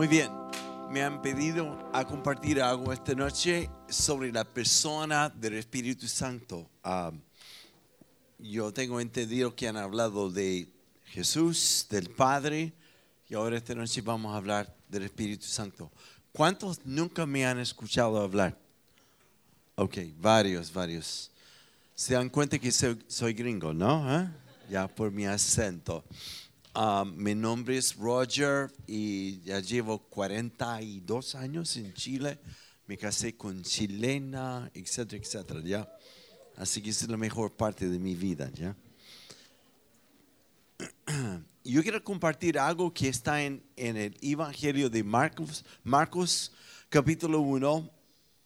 Muy bien, me han pedido a compartir algo esta noche sobre la persona del Espíritu Santo. Yo tengo entendido que han hablado de Jesús, del Padre, y ahora esta noche vamos a hablar del Espíritu Santo. ¿Cuántos nunca me han escuchado hablar? Ok, varios, varios. Se dan cuenta que soy, gringo, ¿no? ¿Ah? Ya por mi acento. Ah, mi nombre es Roger y ya llevo 42 años en Chile. Me casé con chilena, etcétera, etcétera, ¿ya? Así que es la mejor parte de mi vida, ¿ya? Yo quiero compartir algo que está en, en el Evangelio de Marcos, Marcos capítulo 1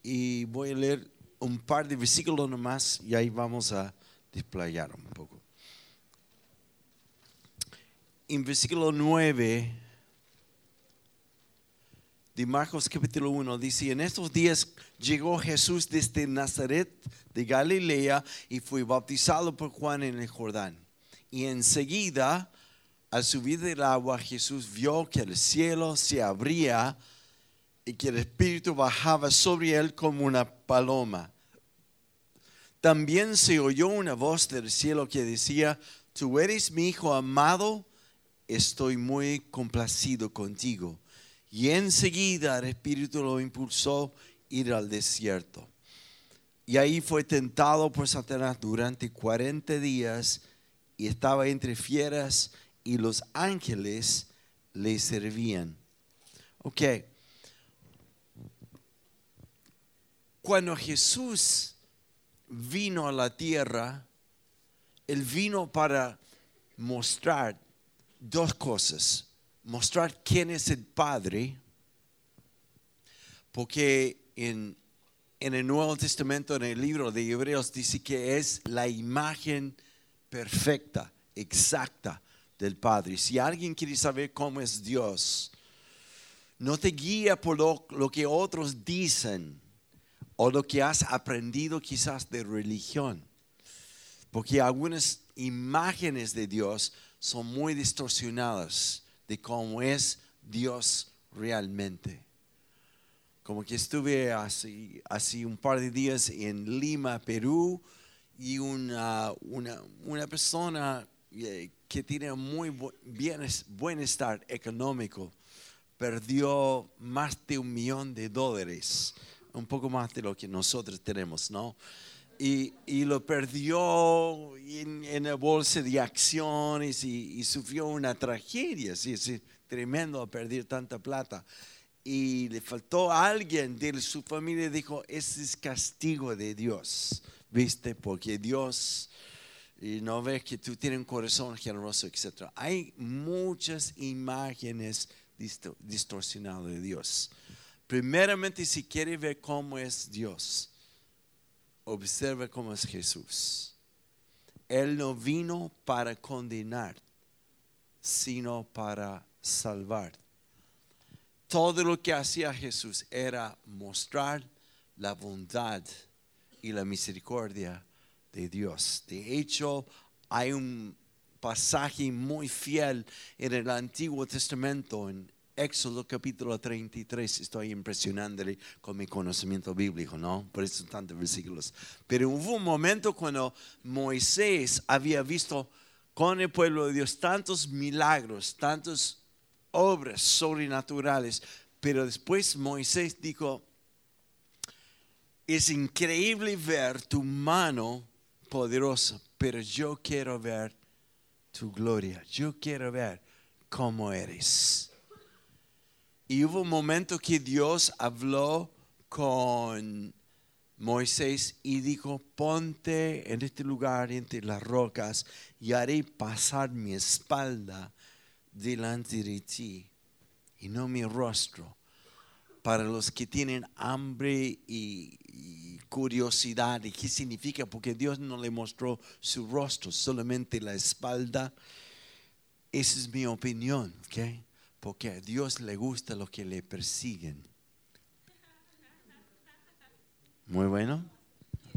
y voy a leer un par de versículos nomás y ahí vamos a desplayar un poco en versículo 9 de Marcos capítulo 1 dice, en estos días llegó Jesús desde Nazaret de Galilea y fue bautizado por Juan en el Jordán. Y enseguida, al subir del agua, Jesús vio que el cielo se abría y que el Espíritu bajaba sobre él como una paloma. También se oyó una voz del cielo que decía, tú eres mi Hijo amado, estoy muy complacido contigo. Y enseguida el Espíritu lo impulsó a ir al desierto. Y ahí fue tentado por Satanás durante 40 días y estaba entre fieras y los ángeles le servían. Ok. Cuando Jesús vino a la tierra, Él vino para mostrar dos cosas. Mostrar quién es el Padre, porque en, en el Nuevo Testamento, en el libro de Hebreos, dice que es la imagen perfecta, exacta del Padre. Si alguien quiere saber cómo es Dios, no te guía por lo, lo, que otros dicen o lo que has aprendido quizás de religión. Porque algunas imágenes de Dios son muy distorsionadas de cómo es Dios realmente. Como que estuve así, así un par de días en Lima, Perú, y una, una, una persona eh, que tiene muy buen estar económico perdió más de un millón de dólares, un poco más de lo que nosotros tenemos, ¿no? Y, lo perdió en, en, la bolsa de acciones y, sufrió una tragedia, sí, sí, tremendo perder tanta plata. Y le faltó a alguien de su familia, dijo, ese es castigo de Dios, ¿viste? Porque Dios y no ves que tú tienes un corazón generoso, etc. Hay muchas imágenes distorsionadas de Dios. Primeramente, si quiere ver cómo es Dios, observa cómo es Jesús. Él no vino para condenar, sino para salvar. Todo lo que hacía Jesús era mostrar la bondad y la misericordia de Dios. De hecho, hay un pasaje muy fiel en el Antiguo Testamento, en Éxodo capítulo 33, estoy impresionándole con mi conocimiento bíblico, ¿no? Por eso tantos versículos. Pero hubo un momento cuando Moisés había visto con el pueblo de Dios tantos milagros, tantas obras sobrenaturales, pero después Moisés dijo, es increíble ver tu mano poderosa, pero yo quiero ver tu gloria, yo quiero ver cómo eres. Y hubo un momento que Dios habló con Moisés y dijo, ponte en este lugar entre las rocas y haré pasar mi espalda delante de ti y no mi rostro. Para los que tienen hambre y, curiosidad, ¿y qué significa? Porque Dios no le mostró su rostro, solamente la espalda. Esa es mi opinión, ¿ok? Porque a Dios le gusta lo que le persiguen. Muy bueno.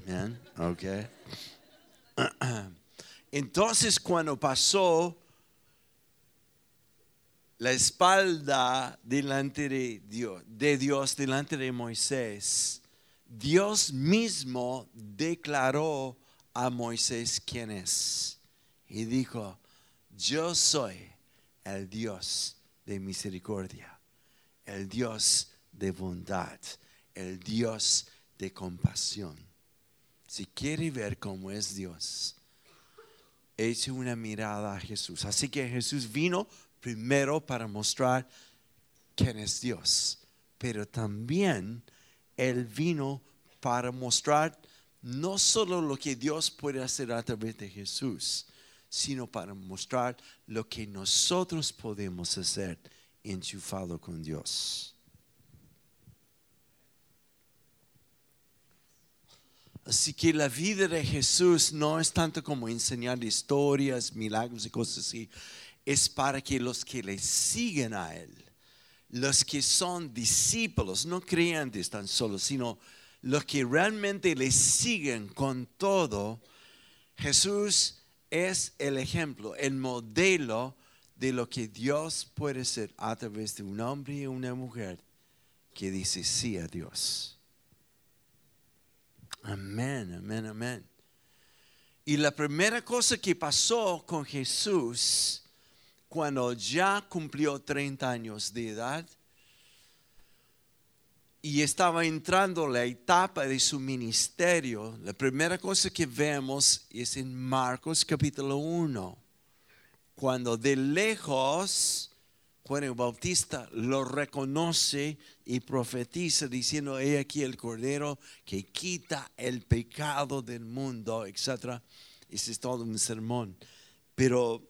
Bien, ok. Entonces cuando pasó la espalda delante de Dios, de Dios delante de Moisés, Dios mismo declaró a Moisés quién es. Y dijo, yo soy el Dios de misericordia, el Dios de bondad, el Dios de compasión. Si quiere ver cómo es Dios, eche una mirada a Jesús. Así que Jesús vino primero para mostrar quién es Dios, pero también Él vino para mostrar no solo lo que Dios puede hacer a través de Jesús, sino para mostrar lo que nosotros podemos hacer enchufado con Dios. Así que la vida de Jesús no es tanto como enseñar historias, milagros y cosas así. Es para que los que le siguen a Él, los que son discípulos, no creyentes tan solo, sino los que realmente le siguen con todo, Jesús es el ejemplo, el modelo de lo que Dios puede ser a través de un hombre y una mujer que dice sí a Dios. Amén, amén, amén. Y la primera cosa que pasó con Jesús cuando ya cumplió 30 años de edad y estaba entrando la etapa de su ministerio, la primera cosa que vemos es en Marcos capítulo 1, cuando de lejos Juan el Bautista lo reconoce y profetiza diciendo, he aquí el Cordero que quita el pecado del mundo, etc. Ese es todo un sermón. Pero,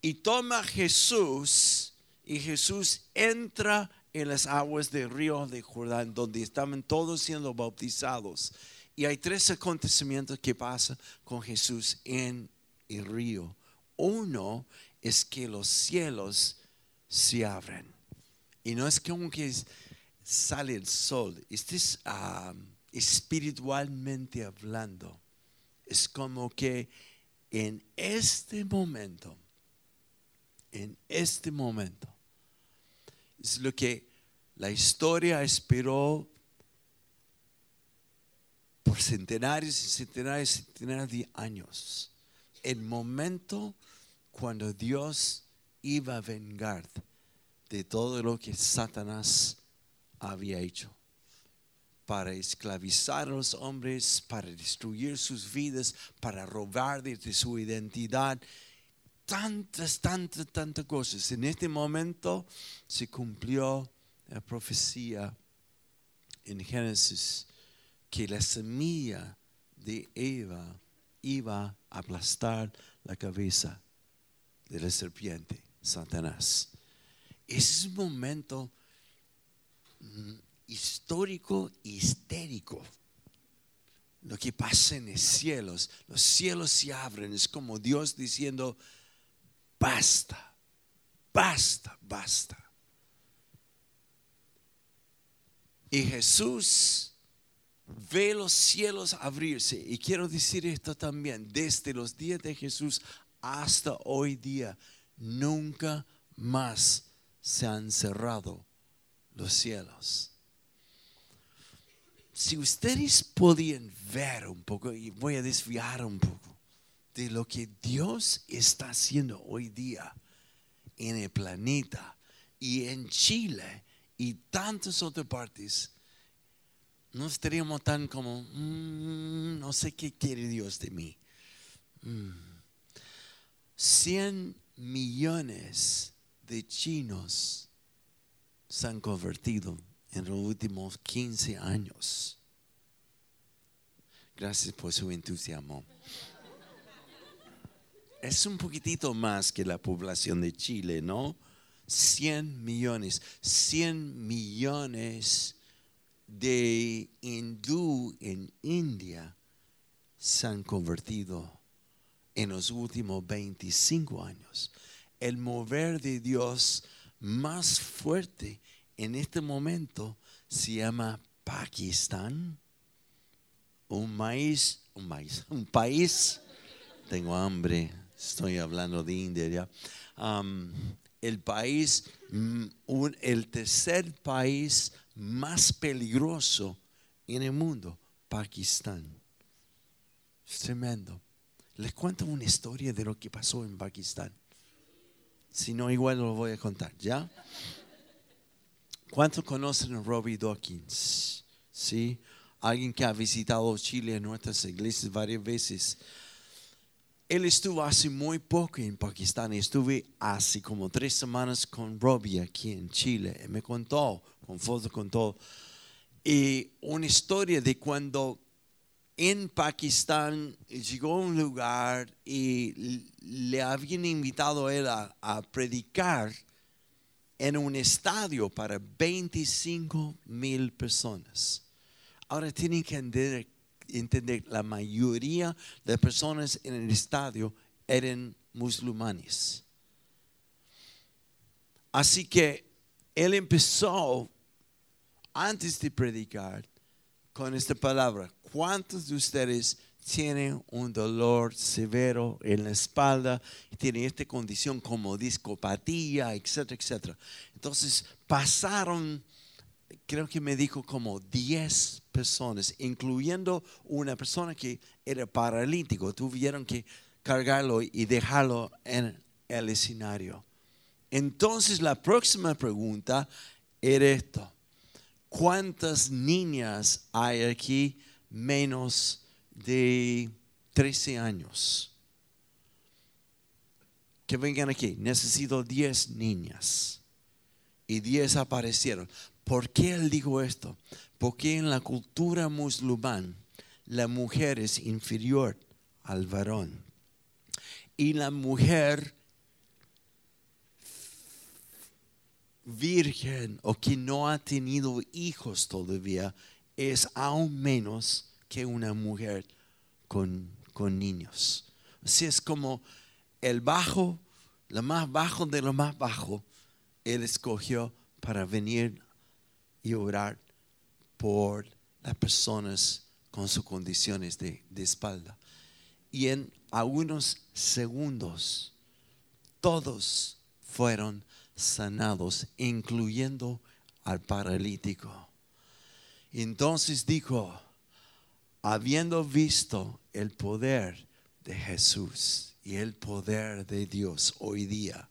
y toma Jesús, y Jesús entra en las aguas del río de Jordán, donde estaban todos siendo bautizados. Y hay tres acontecimientos que pasan con Jesús en el río. Uno es que los cielos se abren. Y no es que sale el sol. Este es espiritualmente hablando. Es como que en este momento, en este momento, es lo que la historia esperó por centenares y centenares y centenares de años. El momento cuando Dios iba a vengar de todo lo que Satanás había hecho para esclavizar a los hombres, para destruir sus vidas, para robar su identidad tantas, tantas, tantas cosas. En este momento se cumplió la profecía en Génesis que la semilla de Eva iba a aplastar la cabeza de la serpiente, Satanás. Es un momento mm, histórico histérico. Lo que pasa en los cielos, los cielos se abren, es como Dios diciendo, basta, basta, basta. Y Jesús ve los cielos abrirse. Y quiero decir esto también, desde los días de Jesús hasta hoy día, nunca más se han cerrado los cielos. Si ustedes podían ver un poco, y voy a desviar un poco, de lo que Dios está haciendo hoy día en el planeta y en Chile y tantas otras partes, no estaríamos tan como, mm, no sé qué quiere Dios de mí. 100 mm. millones de chinos se han convertido en los últimos 15 años. Gracias por su entusiasmo es un poquitito más que la población de Chile, ¿no? 100 millones, 100 millones de hindú en India se han convertido en los últimos 25 años. El mover de Dios más fuerte en este momento se llama Pakistán, un maíz, un maíz, un país, tengo hambre, estoy hablando de India ya, el país, mm, un- el tercer país más peligroso en el mundo, Pakistán. Es tremendo. Les cuento una historia de lo que pasó en Pakistán. Si no, igual lo voy a contar, ¿ya? ¿Cuántos conocen a Robbie Dawkins? ¿Sí? Alguien que ha visitado Chile en nuestras iglesias varias veces. Él estuvo hace muy poco en Pakistán. Estuve hace como tres semanas con Robbie aquí en Chile. Y me contó, con fotos, con todo. Y una historia de cuando en Pakistán llegó a un lugar y le habían invitado a él a, a predicar en un estadio para 25 mil personas. Ahora tienen que entender, entender, la mayoría de personas en el estadio eran musulmanes. Así que él empezó, antes de predicar, con esta palabra. ¿Cuántos de ustedes tienen un dolor severo en la espalda tienen esta condición como discopatía, etcétera, etcétera? Entonces pasaron, creo que me dijo como 10 personas, incluyendo una persona que era paralítico. Tuvieron que cargarlo y dejarlo en el escenario. Entonces la próxima pregunta era esto. ¿Cuántas niñas hay aquí menos de 13 años? Que vengan aquí. Necesito 10 niñas. Y 10 aparecieron. ¿Por qué él dijo esto? Porque en la cultura musulmán la mujer es inferior al varón. Y la mujer virgen o que no ha tenido hijos todavía es aún menos que una mujer con, con niños. Así es como el bajo, lo más bajo de lo más bajo, Él escogió para venir y orar por las personas con sus condiciones de, de espalda. Y en algunos segundos, todos fueron sanados, incluyendo al paralítico. Entonces dijo, habiendo visto el poder de Jesús y el poder de Dios hoy día,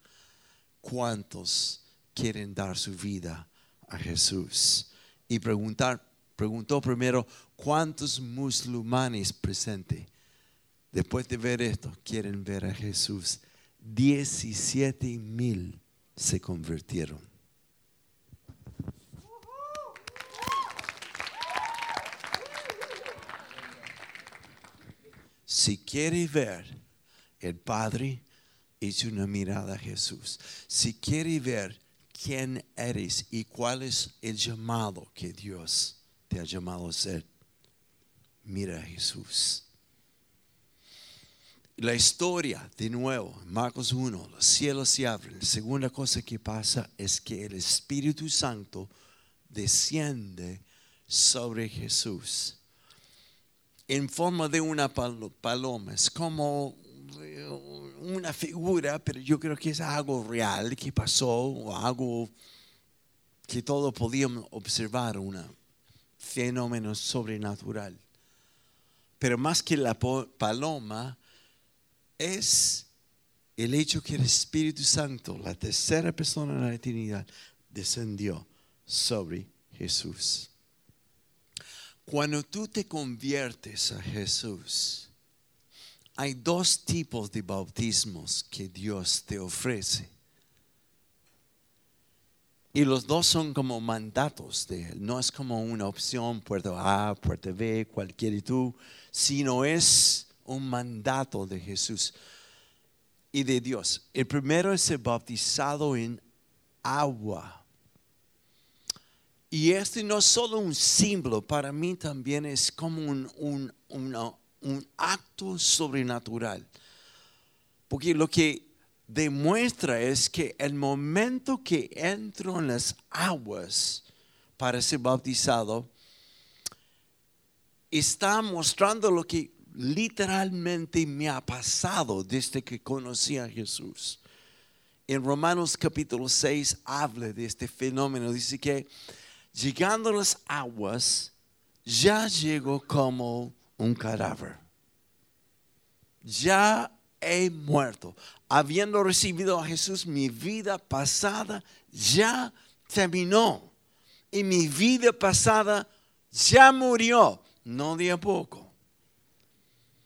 ¿cuántos quieren dar su vida a Jesús? Y preguntar, preguntó primero, ¿cuántos musulmanes presentes? Después de ver esto, quieren ver a Jesús. 17 mil se convirtieron. Si quiere ver el Padre, eche una mirada a Jesús. Si quiere ver quién eres y cuál es el llamado que Dios te ha llamado a ser, mira a Jesús. La historia, de nuevo, Marcos 1, los cielos se abren. La segunda cosa que pasa es que el Espíritu Santo desciende sobre Jesús en forma de una palo- paloma. Es como una figura, pero yo creo que es algo real que pasó o algo que todos podíamos observar, un fenómeno sobrenatural. Pero más que la paloma, es el hecho que el Espíritu Santo, la tercera persona de la Trinidad, descendió sobre Jesús. Cuando tú te conviertes a Jesús, hay dos tipos de bautismos que Dios te ofrece. Y los dos son como mandatos de Él. No es como una opción, puerta A, puerta B, cualquiera y tú, sino es un mandato de Jesús y de Dios. El primero es ser bautizado en agua. Y este no es solo un símbolo, para mí también es como un, un, una- un acto sobrenatural. Porque lo que demuestra es que el momento que entro en las aguas para ser bautizado, está mostrando lo que literalmente me ha pasado desde que conocí a Jesús. en Romanos capítulo 6 habla de este fenómeno. Dice que llegando las aguas, ya llegó como un cadáver. Ya he muerto. Habiendo recibido a Jesús, mi vida pasada ya terminó. Y mi vida pasada ya murió. No de a poco.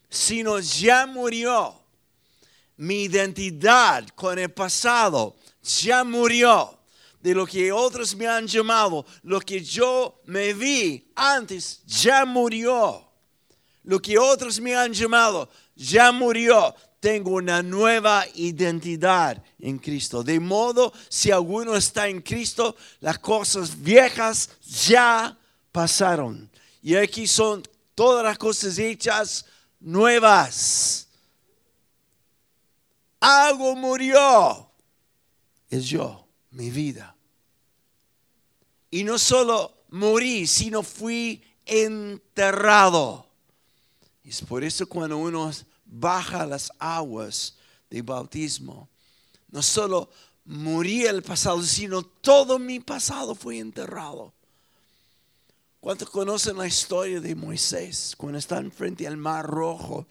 Sino ya murió. Mi identidad con el pasado ya murió. De lo que otros me han llamado, lo que yo me vi antes ya murió. Lo que otros me han llamado ya murió. Tengo una nueva identidad en Cristo. De modo, si alguno está en Cristo, las cosas viejas ya pasaron. Y aquí son todas las cosas hechas nuevas. Algo murió. Es yo, mi vida. Y no solo morí, sino fui enterrado. Y es por eso cuando uno baja las aguas de bautismo, no solo morí el pasado, sino todo mi pasado fue enterrado. ¿Cuántos conocen la historia de Moisés cuando está frente al mar rojo?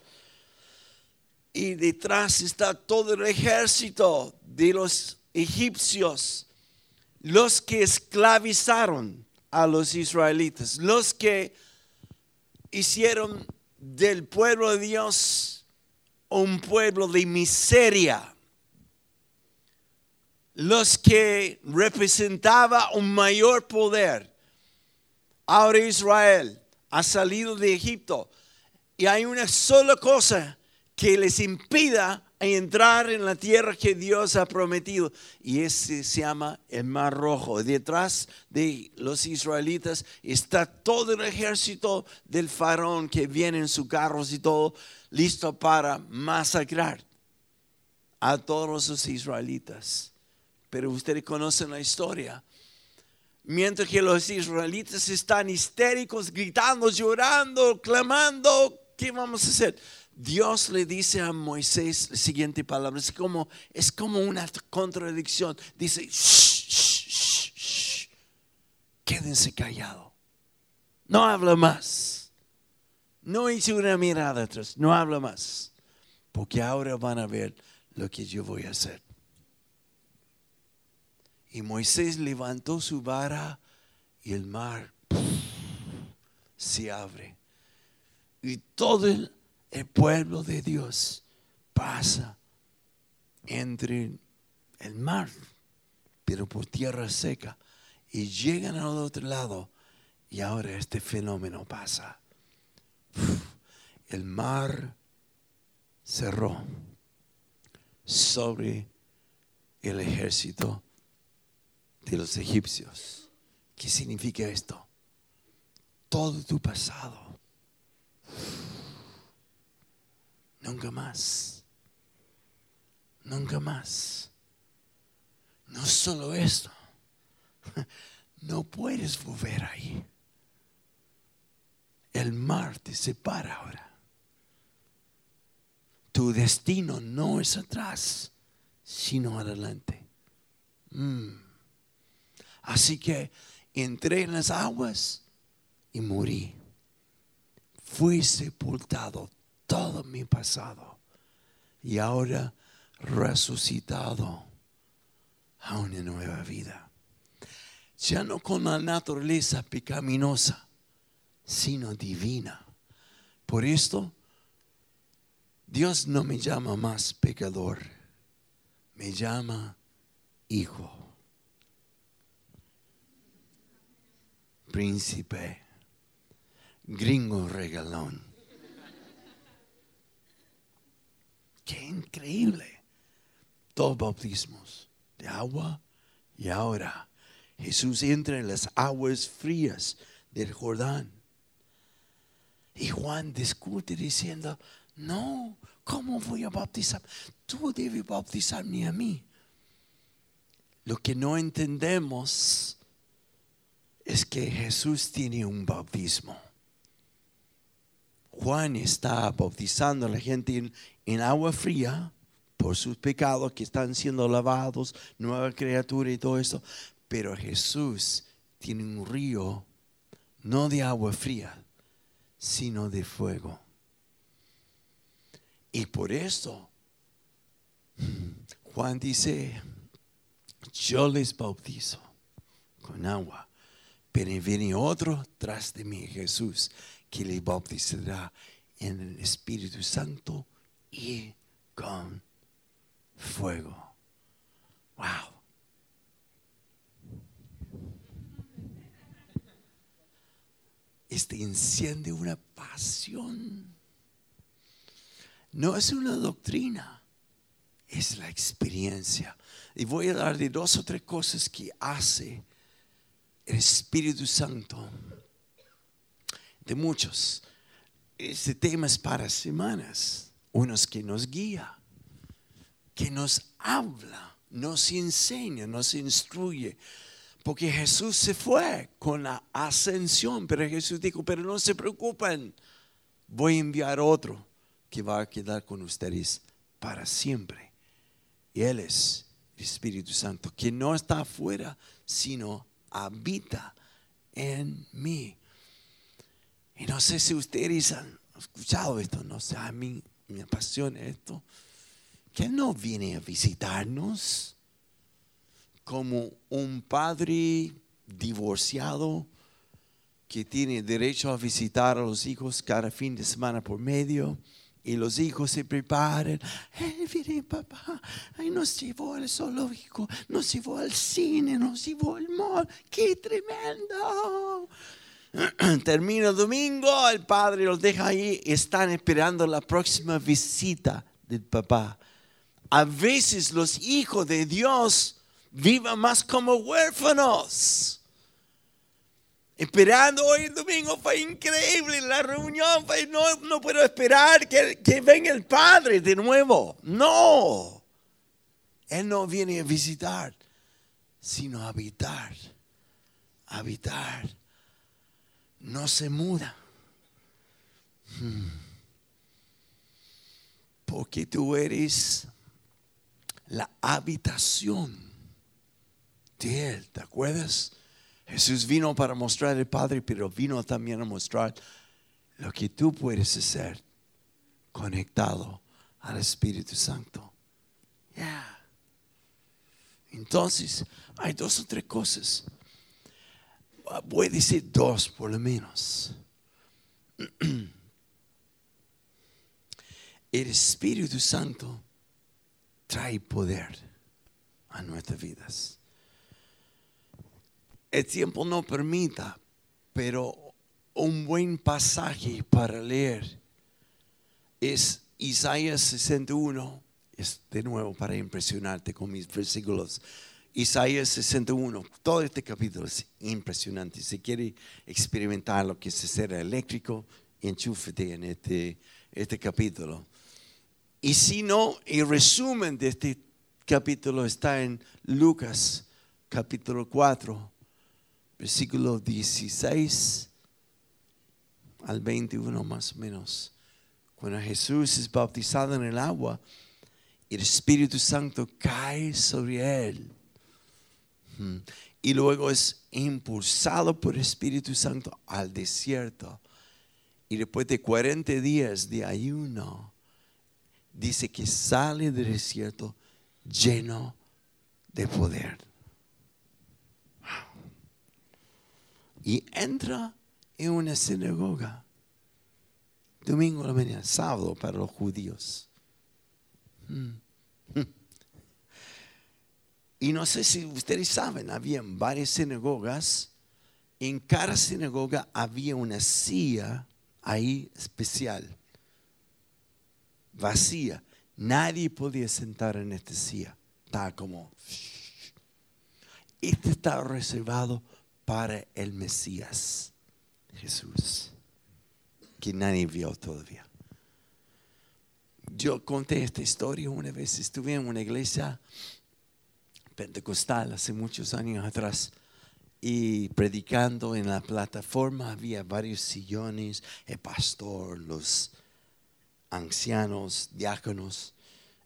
Y detrás está todo el ejército de los egipcios, los que esclavizaron a los israelitas, los que hicieron del pueblo de Dios un pueblo de miseria. Los que representaba un mayor poder. Ahora Israel ha salido de Egipto y hay una sola cosa que les impida entrar en la tierra que Dios ha prometido. Y ese se llama el Mar Rojo. Detrás de los israelitas está todo el ejército del faraón que viene en sus carros y todo listo para masacrar a todos los israelitas. Pero ustedes conocen la historia. Mientras que los israelitas están histéricos, gritando, llorando, clamando, ¿qué vamos a hacer? Dios le dice a Moisés la siguiente palabra, es como, es como una contradicción. Dice, quédense callados. No habla más. No hice una mirada atrás, no habla más. Porque ahora van a ver lo que yo voy a hacer. Y Moisés levantó su vara y el mar se abre. Y todo el el pueblo de Dios pasa entre el mar, pero por tierra seca, y llegan al otro lado, y ahora este fenómeno pasa. El mar cerró sobre el ejército de los egipcios. ¿Qué significa esto? Todo tu pasado Nunca más. Nunca más. No solo esto. No puedes volver ahí. El mar te separa ahora. Tu destino no es atrás, sino adelante. Mm. Así que entré en las aguas y morí. Fui sepultado todo mi pasado y ahora resucitado a una nueva vida. Ya no con la naturaleza pecaminosa, sino divina. Por esto, Dios no me llama más pecador, me llama hijo, príncipe, gringo regalón Qué increíble. Dos bautismos de agua y ahora Jesús entra en las aguas frías del Jordán. Y Juan discute diciendo, no, ¿cómo voy a bautizar? Tú debes bautizarme a mí. Lo que no entendemos es que Jesús tiene un bautismo. Juan está bautizando a la gente en, agua fría por sus pecados que están siendo lavados, nueva criatura y todo eso. Pero Jesús tiene un río, no de agua fría, sino de fuego. Y por eso Juan dice, yo les bautizo con agua, pero viene otro tras de mí, Jesús, que les bautizará en el Espíritu Santo y con fuego. Wow. Este enciende una pasión. No es una doctrina, es la experiencia. Y voy a dar de dos o tres cosas que hace el Espíritu Santo. De muchos. Este tema es para semanas. Unos que nos guía, que nos habla, nos enseña, nos instruye. Porque Jesús se fue con la ascensión, pero Jesús dijo, pero no se preocupen, voy a enviar otro que va a quedar con ustedes para siempre. Y Él es el Espíritu Santo, que no está afuera, sino habita en mí. Y no sé si ustedes han escuchado esto, no sé, a mí me apasiona esto, que no viene a visitarnos como un padre divorciado que tiene derecho a visitar a los hijos cada fin de semana por medio y los hijos se preparan. Hey, viene papá, ay, nos llevó al zoológico, nos llevó al cine, nos llevó al mall. ¡Qué tremendo! Termina el domingo, el padre los deja ahí y están esperando la próxima visita del papá. A veces los hijos de Dios vivan más como huérfanos esperando hoy el domingo fue increíble, la reunión fue, no, no puedo esperar que, que venga el Padre de nuevo. No, Él no viene a visitar, sino a habitar, habitar. No se muda. Hmm. Porque tú eres la habitación de Él, ¿te acuerdas? Jesús vino para mostrar al Padre, pero vino también a mostrar lo que tú puedes hacer conectado al Espíritu Santo. Entonces, hay dos o tres cosas. Voy a decir dos por lo menos. El Espíritu Santo trae poder a nuestras vidas el tiempo no permita, pero un buen pasaje para leer es Isaías 61. Es de nuevo para impresionarte con mis versículos. Isaías 61, todo este capítulo es impresionante. Si quiere experimentar lo que es ser eléctrico, enchúfete en este, este capítulo. Y si no, el resumen de este capítulo está en Lucas capítulo 4, versículo 16 al 21 más o menos. Cuando Jesús es bautizado en el agua, el Espíritu Santo cae sobre él. Y luego es impulsado por el Espíritu Santo al desierto. Y después de 40 días de ayuno, dice que sale del desierto lleno de poder. y entra en una sinagoga. Domingo la mañana, sábado para los judíos. Hmm. Y no sé si ustedes saben, había varias sinagogas. En cada sinagoga había una silla ahí especial, vacía. Nadie podía sentar en esta silla. Estaba como... Este estaba reservado para el Mesías, Jesús, que nadie vio todavía. Yo conté esta historia una vez, estuve en una iglesia pentecostal hace muchos años atrás y predicando en la plataforma había varios sillones, el pastor, los ancianos, diáconos,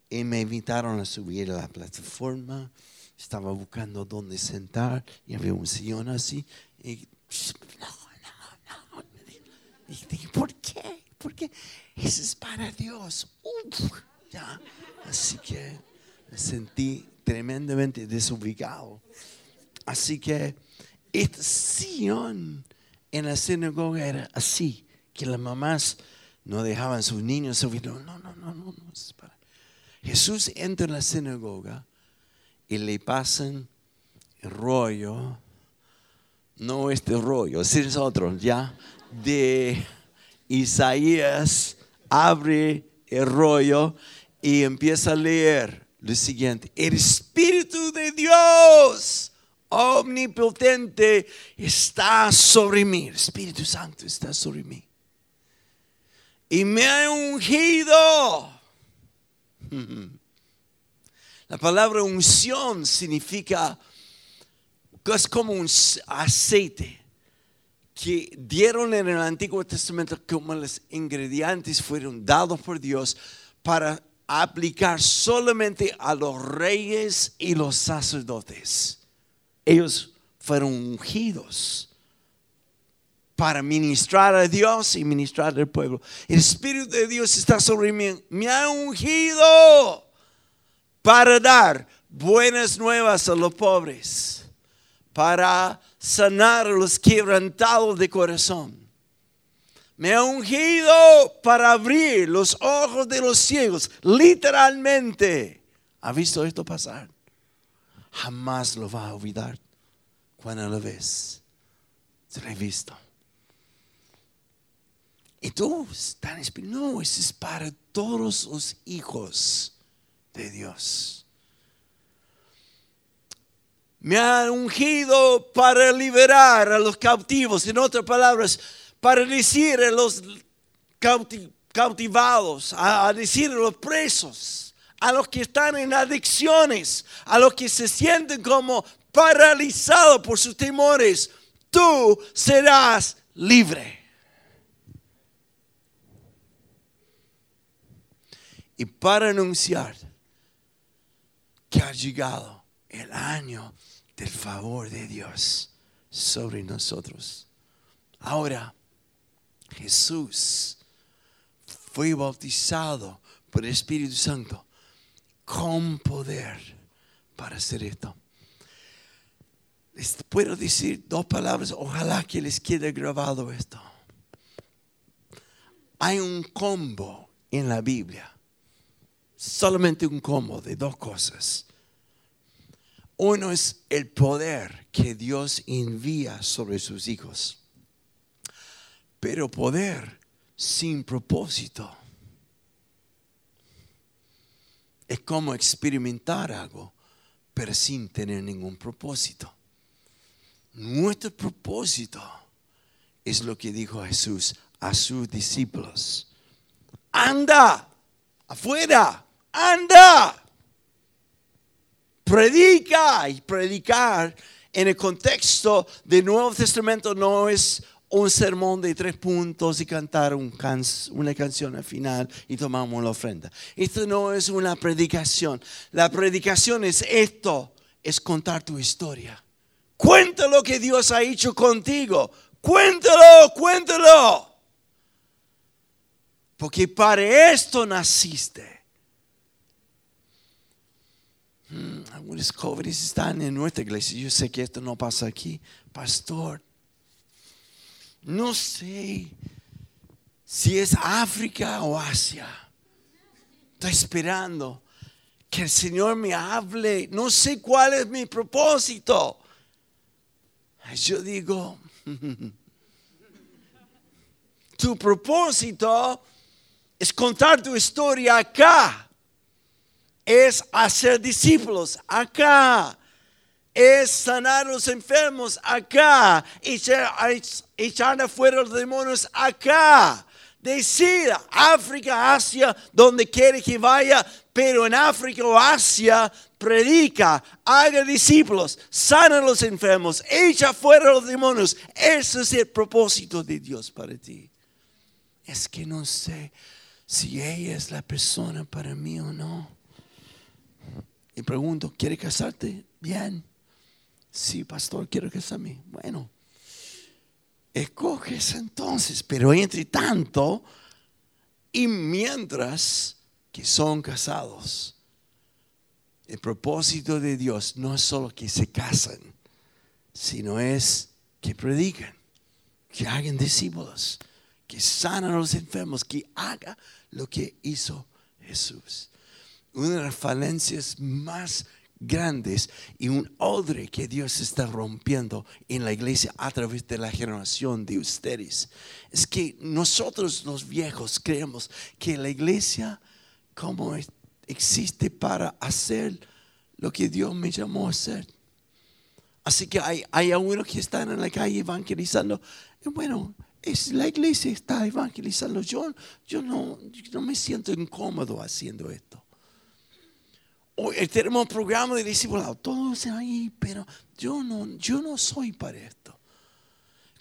y me invitaron a subir a la plataforma. Estaba buscando dónde sentar y había un sillón así. Y no, no, no. Y dije, ¿por qué? Porque eso es para Dios. Uf, ya. Así que me sentí tremendamente desubicado. Así que este sillón en la sinagoga era así, que las mamás no dejaban a sus niños subir. No, no, no, no, no. Jesús entra en la sinagoga y le pasan el rollo, no este rollo, es otro, ya, de Isaías, abre el rollo y empieza a leer lo siguiente, el Espíritu de Dios omnipotente está sobre mí, el Espíritu Santo está sobre mí. Y me ha ungido La palabra unción significa es como un aceite que dieron en el Antiguo Testamento como los ingredientes fueron dados por Dios para aplicar solamente a los reyes y los sacerdotes. Ellos fueron ungidos para ministrar a Dios y ministrar al pueblo. El Espíritu de Dios está sobre mí. Me ha ungido para dar buenas nuevas a los pobres, para sanar a los quebrantados de corazón. Me ha ungido para abrir los ojos de los ciegos, literalmente. ¿Ha visto esto pasar? Jamás lo va a olvidar cuando lo ves. Se lo he visto. Y tú están no, eso es para todos los hijos de Dios. Me ha ungido para liberar a los cautivos, en otras palabras, para decir a los cautivados, a, decir a los presos, a los que están en adicciones, a los que se sienten como paralizados por sus temores, tú serás libre. y para anunciar que ha llegado el año del favor de Dios sobre nosotros. Ahora, Jesús fue bautizado por el Espíritu Santo con poder para hacer esto. Les puedo decir dos palabras, ojalá que les quede grabado esto. Hay un combo en la Biblia solamente un combo de dos cosas. Uno es el poder que Dios envía sobre sus hijos, pero poder sin propósito. Es como experimentar algo, pero sin tener ningún propósito. Nuestro propósito es lo que dijo Jesús a sus discípulos. Anda afuera anda, predica y predicar en el contexto del Nuevo Testamento no es un sermón de tres puntos y cantar una canción al final y tomamos la ofrenda. Esto no es una predicación. La predicación es esto, es contar tu historia. Cuenta lo que Dios ha hecho contigo. Cuéntalo, cuéntalo. Porque para esto naciste. Hmm, algunos jóvenes están en nuestra iglesia. Yo sé que esto no pasa aquí. Pastor, no sé si es África o Asia. Estoy esperando que el Señor me hable. No sé cuál es mi propósito. Yo digo, tu propósito es contar tu historia acá es hacer discípulos acá, es sanar a los enfermos acá, echar, echar afuera los demonios acá. Decir África, Asia, donde quiere que vaya, pero en África o Asia predica, haga discípulos, sana a los enfermos, echa fuera los demonios. Ese es el propósito de Dios para ti. Es que no sé si ella es la persona para mí o no. y pregunto, ¿quieres casarte? Bien. Sí, pastor, quiero casarme. Bueno, escoges entonces, pero entre tanto y mientras que son casados, el propósito de Dios no es solo que se casen, sino es que prediquen, que hagan discípulos, que sanan a los enfermos, que haga lo que hizo Jesús. Una de las falencias más grandes y un odre que Dios está rompiendo en la iglesia a través de la generación de ustedes. Es que nosotros los viejos creemos que la iglesia como existe para hacer lo que Dios me llamó a hacer. Así que hay, hay algunos que están en la calle evangelizando. Bueno, es, la iglesia está evangelizando. Yo, yo, no, yo no me siento incómodo haciendo esto. Hoy tenemos programa de discipulado, todos ahí, pero yo no, yo no soy para esto.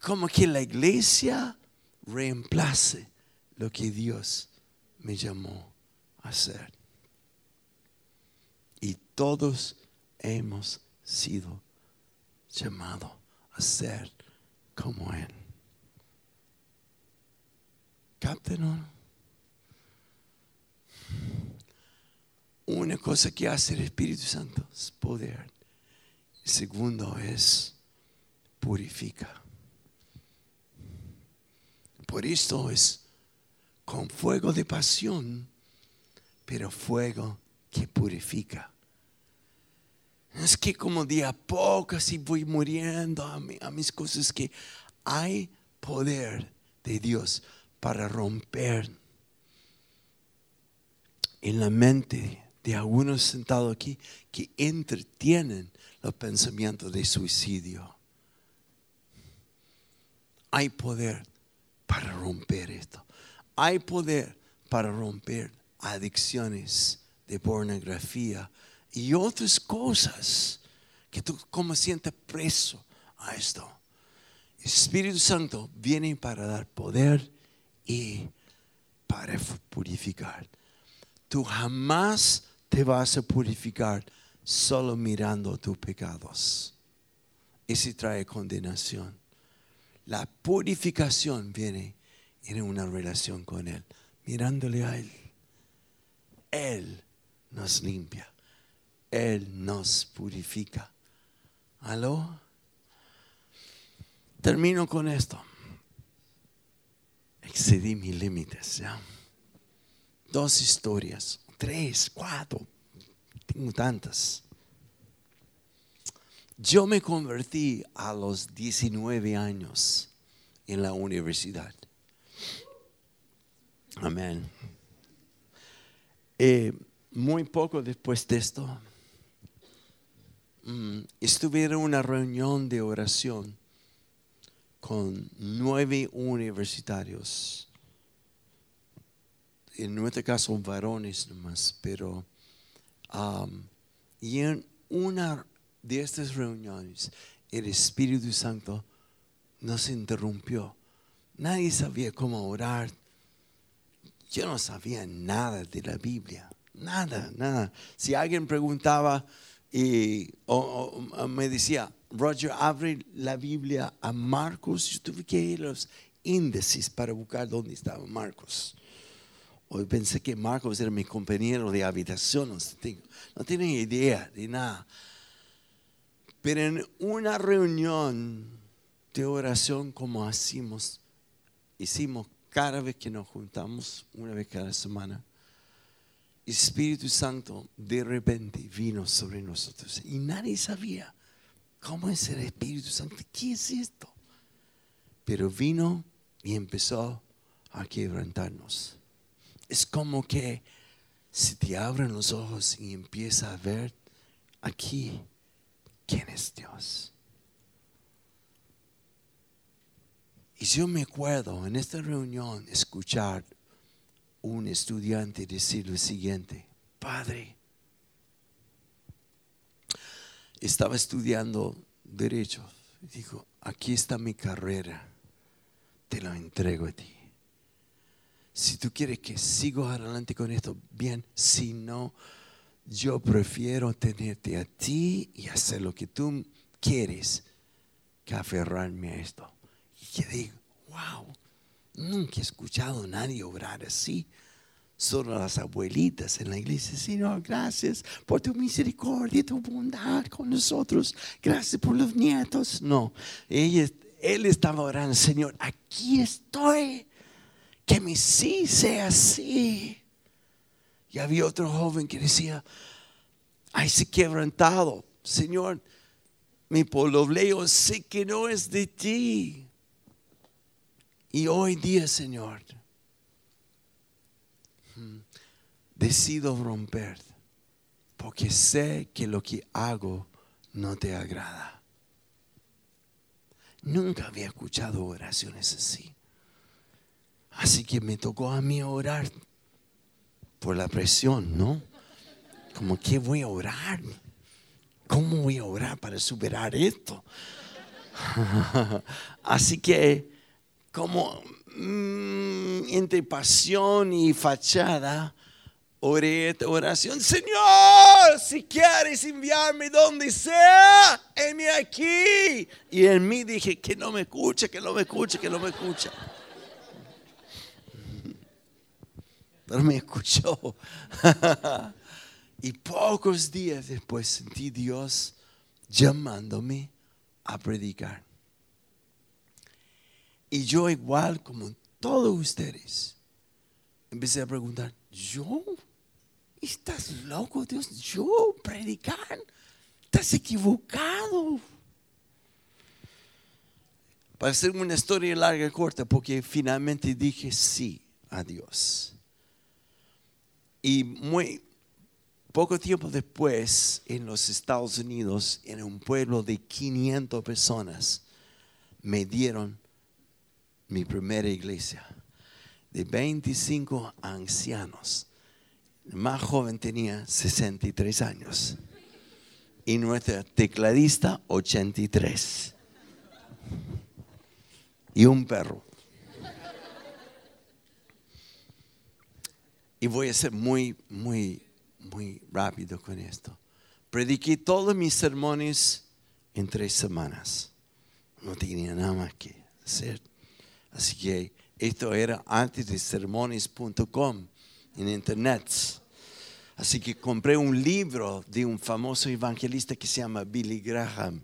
Como que la iglesia reemplace lo que Dios me llamó a hacer. Y todos hemos sido llamados a ser como Él. Cáptenlo. Una cosa que hace el Espíritu Santo es poder. El segundo es purifica. Por esto es con fuego de pasión, pero fuego que purifica. Es que como de a poco así voy muriendo a, a mis cosas que hay poder de Dios para romper en la mente de algunos sentados aquí que entretienen los pensamientos de suicidio. Hay poder para romper esto. Hay poder para romper adicciones de pornografía y otras cosas que tú como sientes preso a esto. Espíritu Santo viene para dar poder y para purificar. Tú jamás te vas a purificar solo mirando tus pecados. Ese trae condenación. La purificación viene en una relación con Él, mirándole a Él. Él nos limpia. Él nos purifica. ¿Aló? Termino con esto. Excedí mis límites. Dos historias tres, cuatro, tengo tantas. Yo me convertí a los 19 años en la universidad. Amén. Eh, muy poco después de esto, mm, estuve en una reunión de oración con nueve universitarios en nuestro caso varones nomás, pero um, y en una de estas reuniones el Espíritu Santo nos interrumpió. Nadie sabía cómo orar. Yo no sabía nada de la Biblia, nada, nada. Si alguien preguntaba y, o, me decía, Roger, abre la Biblia a Marcos, yo tuve que ir los índices para buscar dónde estaba Marcos. Hoy pensé que Marcos era mi compañero de habitación, no, tienen idea de nada. Pero en una reunión de oración como hacemos, hicimos cada vez que nos juntamos, una vez cada semana, Espíritu Santo de repente vino sobre nosotros y nadie sabía cómo es el Espíritu Santo, qué es esto. Pero vino y empezó a quebrantarnos es como que si te abren los ojos y empieza a ver aquí quién es Dios. Y yo me acuerdo en esta reunión escuchar un estudiante decir lo siguiente, Padre, estaba estudiando derecho. Dijo, aquí está mi carrera, te la entrego a ti. Si tú quieres que siga adelante con esto, bien. Si no, yo prefiero tenerte a ti y hacer lo que tú quieres que aferrarme a esto. Y que digo, wow, nunca he escuchado a nadie obrar así. Solo las abuelitas en la iglesia, Señor, gracias por tu misericordia, tu bondad con nosotros. Gracias por los nietos. No, él estaba orando, Señor, aquí estoy. Que mi sí sea sí. Y había otro joven que decía, ay, se quebrantado, Señor, mi pobleo sé que no es de ti. Y hoy día, Señor, mm, decido romper porque sé que lo que hago no te agrada. Nunca había escuchado oraciones así. Así que me tocó a mí orar por la presión, ¿no? Como que voy a orar. ¿Cómo voy a orar para superar esto? Así que, como mm, entre pasión y fachada, oré esta oración. Señor, si quieres enviarme donde sea, envíame aquí. Y en mí dije que no me escucha, que no me escucha, que no me escucha. Pero me escuchó. Y pocos días después sentí Dios llamándome a predicar. Y yo igual como todos ustedes, empecé a preguntar, ¿yo? ¿Estás loco, Dios? ¿Yo predicar? Estás equivocado. Para hacer una historia larga y corta, porque finalmente dije sí a Dios. Y muy, poco tiempo después, en los Estados Unidos, en un pueblo de 500 personas, me dieron mi primera iglesia de 25 ancianos. El más joven tenía 63 años y nuestra tecladista 83 y un perro. Y voy a ser muy, muy muy rápido con esto. Prediqué todos mis sermones en tres semanas. No tenía nada más que hacer. Así que esto era antes de sermones.com en internet. Así que compré un libro de un famoso evangelista que se llama Billy Graham,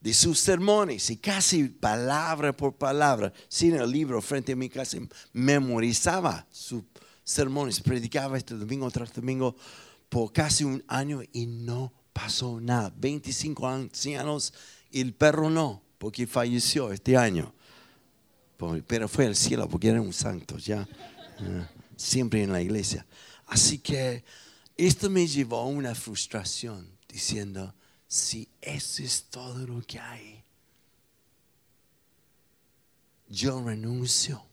de sus sermones, y casi palabra por palabra, sin el libro frente a mi casa, memorizaba su sermones, predicaba este domingo tras domingo por casi un año y no pasó nada. 25 ancianos y el perro no, porque falleció este año. Pero fue al cielo porque era un santo ya, siempre en la iglesia. Así que esto me llevó a una frustración diciendo, si eso es todo lo que hay, yo renuncio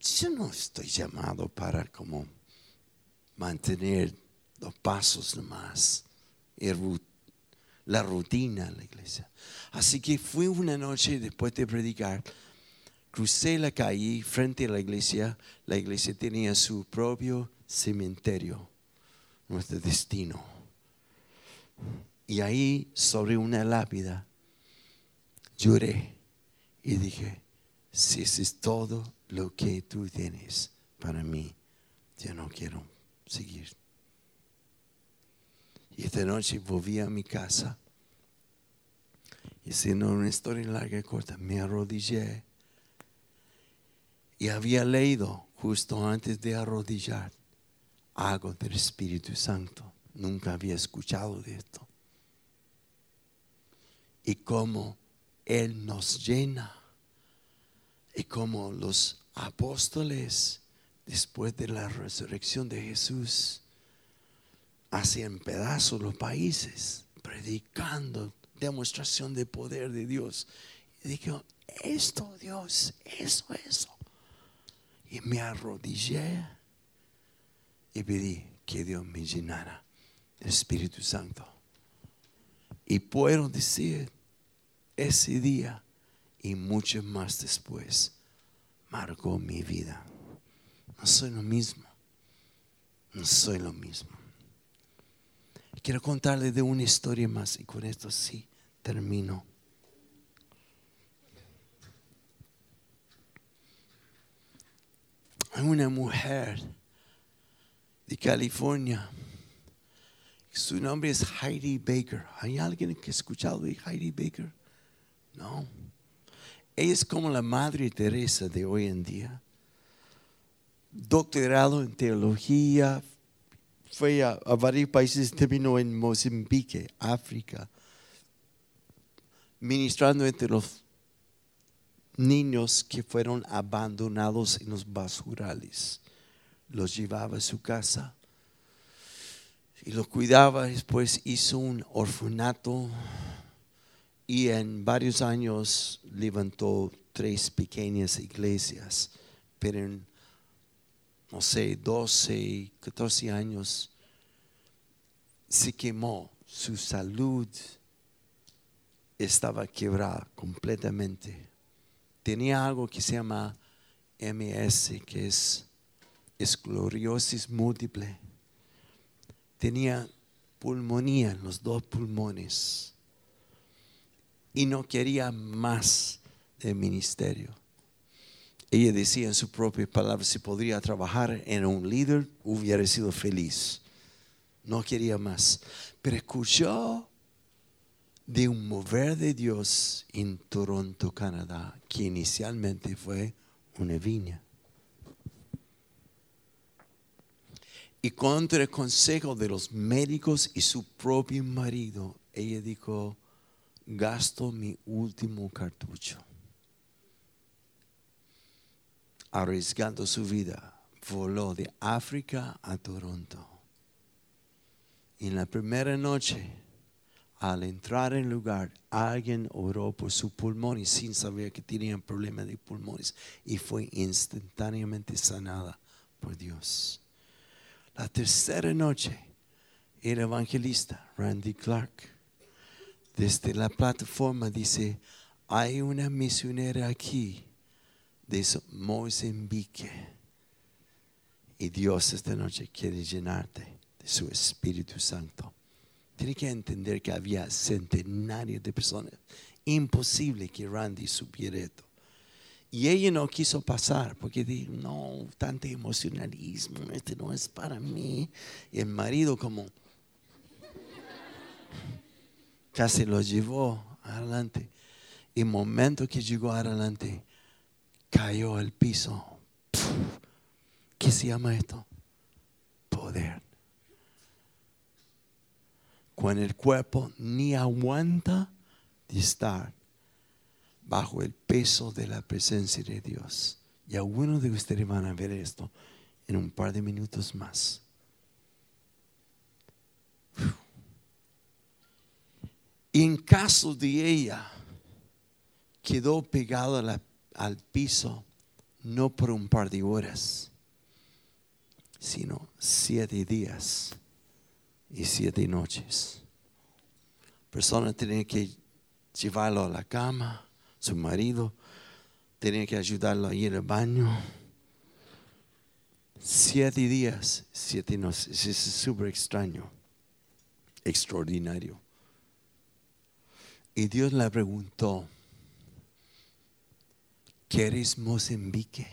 yo no estoy llamado para como mantener los pasos nomás, la rutina en la iglesia. Así que fui una noche después de predicar, crucé la calle frente a la iglesia, la iglesia tenía su propio cementerio, nuestro destino. Y ahí sobre una lápida lloré y dije, si eso es todo lo que tú tienes para mí, yo no quiero seguir. Y esta noche volví a mi casa y haciendo una historia larga y corta, me arrodillé y había leído justo antes de arrodillar algo del Espíritu Santo. Nunca había escuchado de esto. Y cómo Él nos llena y como los apóstoles, después de la resurrección de Jesús, hacían pedazos los países, predicando demostración de poder de Dios. Y dije, esto Dios, eso, eso. Y me arrodillé y pedí que Dios me llenara el Espíritu Santo. Y puedo decir, ese día y mucho más después marcó mi vida. No soy lo mismo. No soy lo mismo. Quiero contarle de una historia más y con esto sí termino. Hay una mujer de California. Su nombre es Heidi Baker. ¿Hay alguien que ha escuchado de Heidi Baker? No. Es como la Madre Teresa de hoy en día. Doctorado en teología, fue a, varios países, terminó en Mozambique, África, ministrando entre los niños que fueron abandonados en los basurales. Los llevaba a su casa y los cuidaba. Después hizo un orfanato y en varios años levantó tres pequeñas iglesias. Pero en no sé, 12, 14 años, se quemó, su salud estaba quebrada completamente. Tenía algo que se llama MS, que es esclerosis múltiple. Tenía pulmonía en los dos pulmones y no quería más del ministerio. Ella decía en su propia palabra, si podría trabajar en un líder, hubiera sido feliz. No quería más. Pero escuchó de un mover de Dios en Toronto, Canadá, que inicialmente fue una viña. Y contra el consejo de los médicos y su propio marido, ella dijo, gasto mi último cartucho arriesgando su vida, voló de África a Toronto. En la primera noche, al entrar en el lugar, alguien oró por su pulmón y sin saber que tenía problemas de pulmones y fue instantáneamente sanada por Dios. La tercera noche, el evangelista Randy Clark, desde la plataforma dice, hay una misionera aquí de Mozambique. Y Dios esta noche quiere llenarte de su Espíritu Santo. Tiene que entender que había centenarios de personas. Imposible que Randy supiera esto. Y ella no quiso pasar porque dijo, no, tanto emocionalismo, este no es para mí. Y el marido como casi lo llevó adelante. Y momento que llegó adelante, cayó al piso. ¿Qué se llama esto? Poder. Cuando el cuerpo ni aguanta de estar bajo el peso de la presencia de Dios. Y algunos de ustedes van a ver esto en un par de minutos más. Y en caso de ella, quedó pegado a la al piso no por un par de horas, sino siete días y siete noches. Persona tenía que llevarlo a la cama, su marido tenía que ayudarlo a ir al baño. Siete días, siete noches. Es súper extraño, extraordinario. Y Dios le preguntó, ¿quieres Mozambique?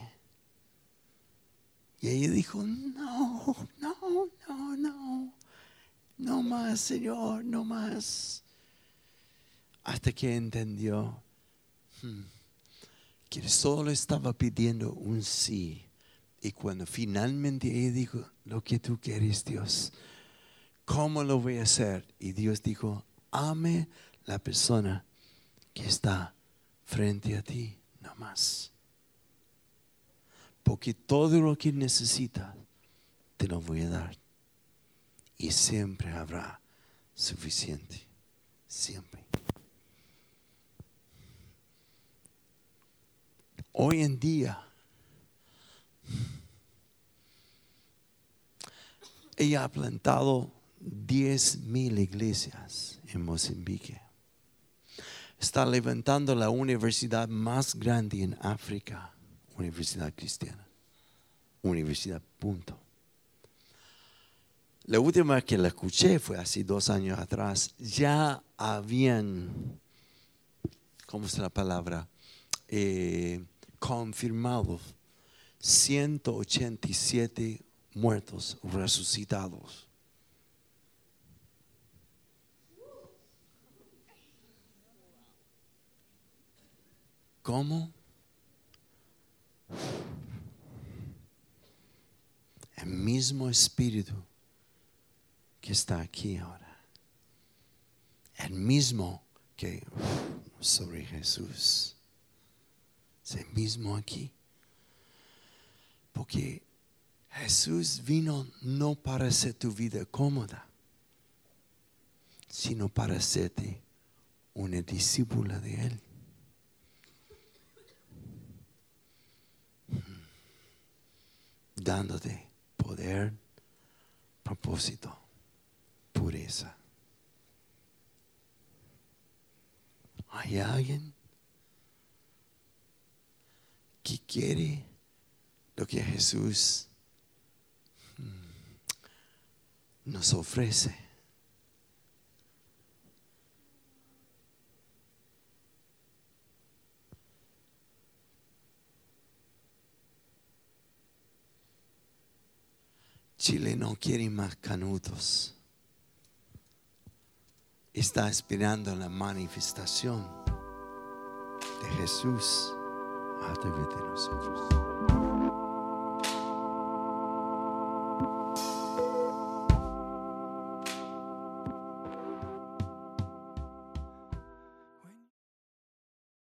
Y ella dijo, no, no, no, no, no más, Señor, no más. Hasta que entendió hmm, que solo estaba pidiendo un sí. Y cuando finalmente ella dijo, lo que tú quieres, Dios, ¿cómo lo voy a hacer? Y Dios dijo, ame la persona que está frente a ti más. Porque todo lo que necesitas, te lo voy a dar. Y siempre habrá suficiente. Siempre. Hoy en día, ella ha plantado 10 mil iglesias en Mozambique está levantando la universidad más grande en África, universidad cristiana. Universidad, punto. La última que la escuché fue hace dos años atrás. Ya habían, ¿cómo es la palabra? Eh, confirmado 187 muertos resucitados. ¿Cómo? El mismo espíritu que está aquí ahora. El mismo que sobre Jesús. Es el mismo aquí. Porque Jesús vino no para hacer tu vida cómoda, sino para hacerte una discípula de Él. Dándote poder, propósito, pureza. ¿Hay alguien que quiere lo que Jesús mm, nos ofrece? Chile no quiere más canutos. Está esperando la manifestación de Jesús a través de nosotros.